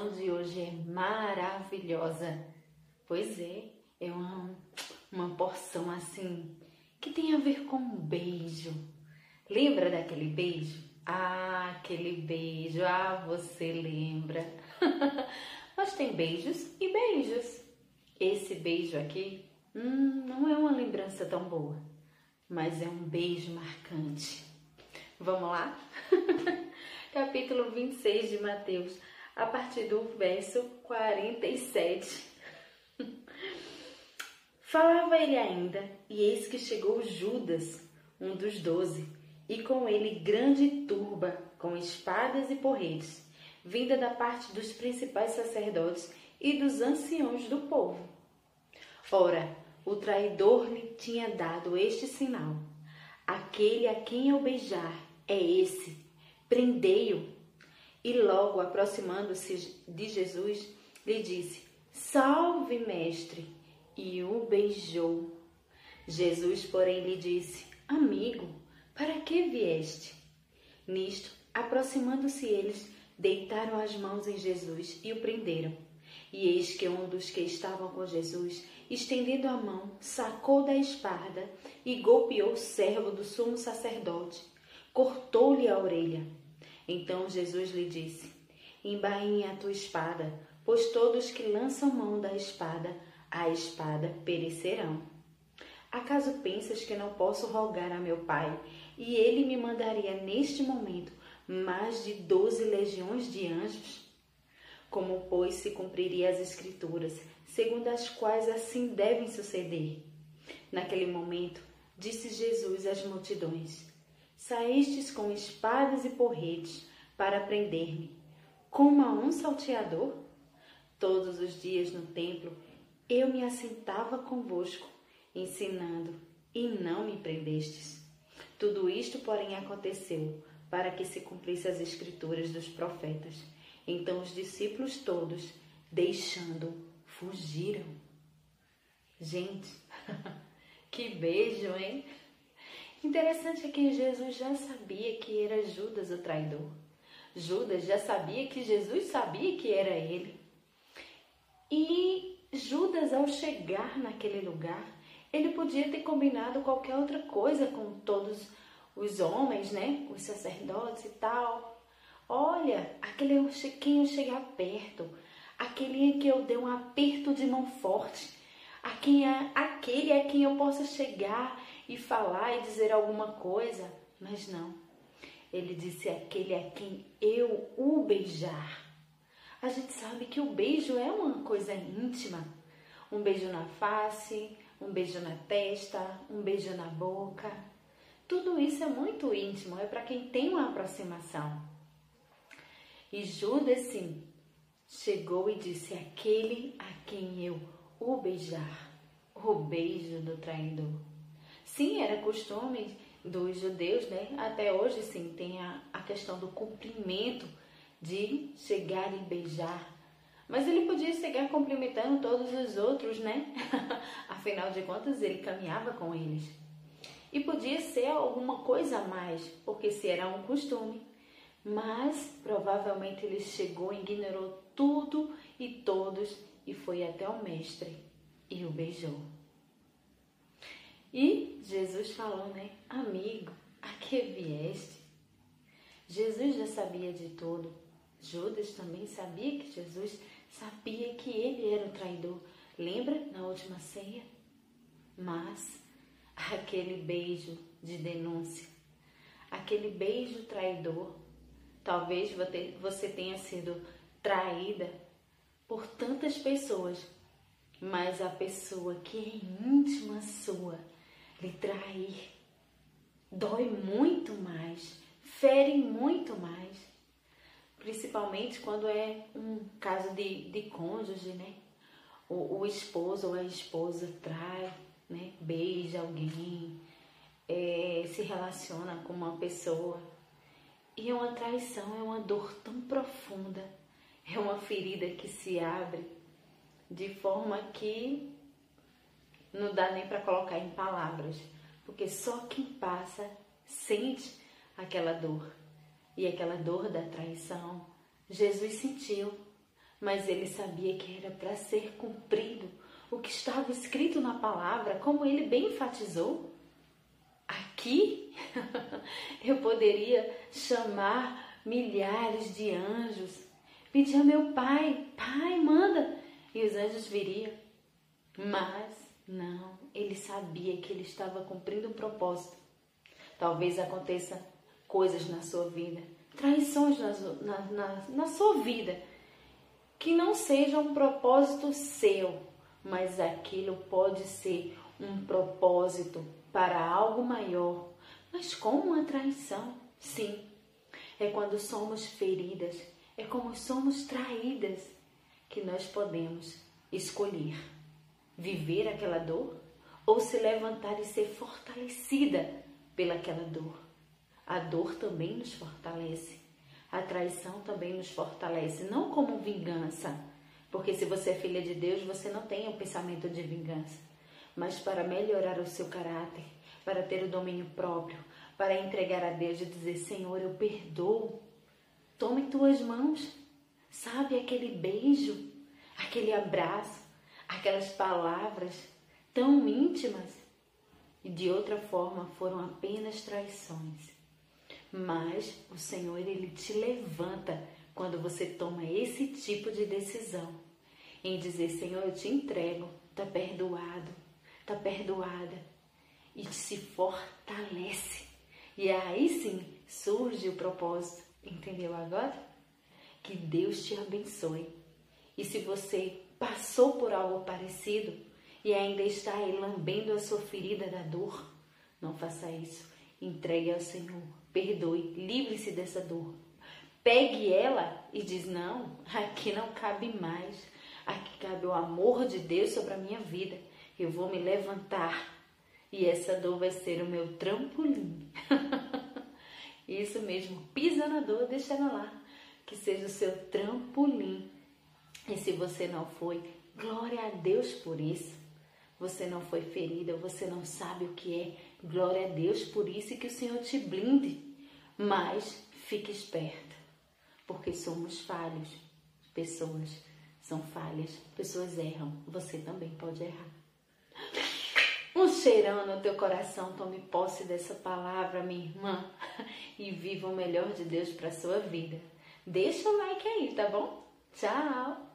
lição de hoje é maravilhosa. Pois é, é uma, uma porção assim que tem a ver com um beijo. Lembra daquele beijo? Ah, aquele beijo, ah, você lembra. Mas tem beijos e beijos. Esse beijo aqui hum, não é uma lembrança tão boa, mas é um beijo marcante. Vamos lá? Capítulo 26 de Mateus, a partir do verso 47. Falava ele ainda, e eis que chegou Judas, um dos doze, e com ele grande turba, com espadas e porretes, vinda da parte dos principais sacerdotes e dos anciãos do povo. Ora, o traidor lhe tinha dado este sinal: Aquele a quem eu beijar é esse, prendei-o. E logo aproximando-se de Jesus, lhe disse: Salve, mestre! E o beijou. Jesus, porém, lhe disse: Amigo, para que vieste? Nisto, aproximando-se eles, deitaram as mãos em Jesus e o prenderam. E eis que um dos que estavam com Jesus, estendendo a mão, sacou da espada e golpeou o servo do sumo sacerdote, cortou-lhe a orelha. Então Jesus lhe disse: Embainhe a tua espada, pois todos que lançam mão da espada, a espada perecerão. Acaso pensas que não posso rogar a meu Pai e ele me mandaria neste momento mais de doze legiões de anjos? Como, pois, se cumpriria as Escrituras, segundo as quais assim devem suceder? Naquele momento, disse Jesus às multidões: Saístes com espadas e porretes para prender-me, como a um salteador? Todos os dias no templo eu me assentava convosco, ensinando, e não me prendestes. Tudo isto, porém, aconteceu para que se cumprisse as escrituras dos profetas. Então os discípulos todos, deixando, fugiram. Gente, que beijo, hein? Interessante é que Jesus já sabia que era Judas o traidor. Judas já sabia que Jesus sabia que era ele. E Judas, ao chegar naquele lugar, ele podia ter combinado qualquer outra coisa com todos os homens, né? Os sacerdotes e tal. Olha, aquele quem eu chegar perto, aquele que eu dei um aperto de mão forte, a quem é, aquele é quem eu possa chegar e falar e dizer alguma coisa. Mas não. Ele disse aquele é quem eu o beijar. A gente sabe que o beijo é uma coisa íntima. Um beijo na face, um beijo na testa, um beijo na boca. Tudo isso é muito íntimo, é para quem tem uma aproximação. E Judas, sim, chegou e disse: Aquele a quem eu o beijar, o beijo do traidor. Sim, era costume dos judeus, né? Até hoje, sim, tem a, a questão do cumprimento de chegar e beijar. Mas ele podia chegar cumprimentando todos os outros, né? Afinal de contas, ele caminhava com eles. E podia ser alguma coisa a mais, porque se era um costume, mas provavelmente ele chegou, ignorou tudo e todos e foi até o mestre e o beijou. E Jesus falou, né? Amigo, a que vieste? Jesus já sabia de tudo. Judas também sabia que Jesus sabia que ele era o traidor. Lembra na última ceia? Mas aquele beijo de denúncia, aquele beijo traidor, Talvez você tenha sido traída por tantas pessoas, mas a pessoa que é íntima sua lhe trair. Dói muito mais, fere muito mais, principalmente quando é um caso de, de cônjuge, né? O, o esposo ou a esposa trai, né? Beija alguém, é, se relaciona com uma pessoa. E uma traição é uma dor tão profunda, é uma ferida que se abre de forma que não dá nem para colocar em palavras, porque só quem passa sente aquela dor. E aquela dor da traição, Jesus sentiu. mas ele sabia que era para ser cumprido o que estava escrito na palavra, como ele bem enfatizou. Aqui eu poderia chamar milhares de anjos, pedir a meu pai, pai, manda, e os anjos viriam. Mas não, ele sabia que ele estava cumprindo um propósito. Talvez aconteça coisas na sua vida, traições na, na, na, na sua vida, que não sejam um propósito seu, mas aquilo pode ser um propósito para algo maior. Mas como uma traição? Sim, é quando somos feridas, é como somos traídas que nós podemos escolher viver aquela dor ou se levantar e ser fortalecida pelaquela dor. A dor também nos fortalece. A traição também nos fortalece, não como vingança, porque se você é filha de Deus, você não tem o um pensamento de vingança, mas para melhorar o seu caráter, para ter o domínio próprio, para entregar a Deus e dizer: Senhor, eu perdoo. Toma em tuas mãos, sabe aquele beijo, aquele abraço, aquelas palavras tão íntimas e de outra forma foram apenas traições. Mas o Senhor ele te levanta quando você toma esse tipo de decisão em dizer, Senhor, eu te entrego, tá perdoado, tá perdoada e se fortalece. E aí sim surge o propósito, entendeu agora? Que Deus te abençoe. E se você passou por algo parecido e ainda está aí lambendo a sua ferida da dor, não faça isso. Entregue ao Senhor, perdoe, livre-se dessa dor. Pegue ela e diz: Não, aqui não cabe mais. Aqui cabe o amor de Deus sobre a minha vida. Eu vou me levantar e essa dor vai ser o meu trampolim. Isso mesmo, pisa na dor, deixa ela lá. Que seja o seu trampolim e se você não foi, glória a Deus por isso. Você não foi ferida, você não sabe o que é. Glória a Deus por isso e que o Senhor te blinde. Mas fique esperto, porque somos falhos. Pessoas são falhas, pessoas erram. Você também pode errar. Um cheirão no teu coração, tome posse dessa palavra, minha irmã, e viva o melhor de Deus para sua vida. Deixa o like aí, tá bom? Tchau!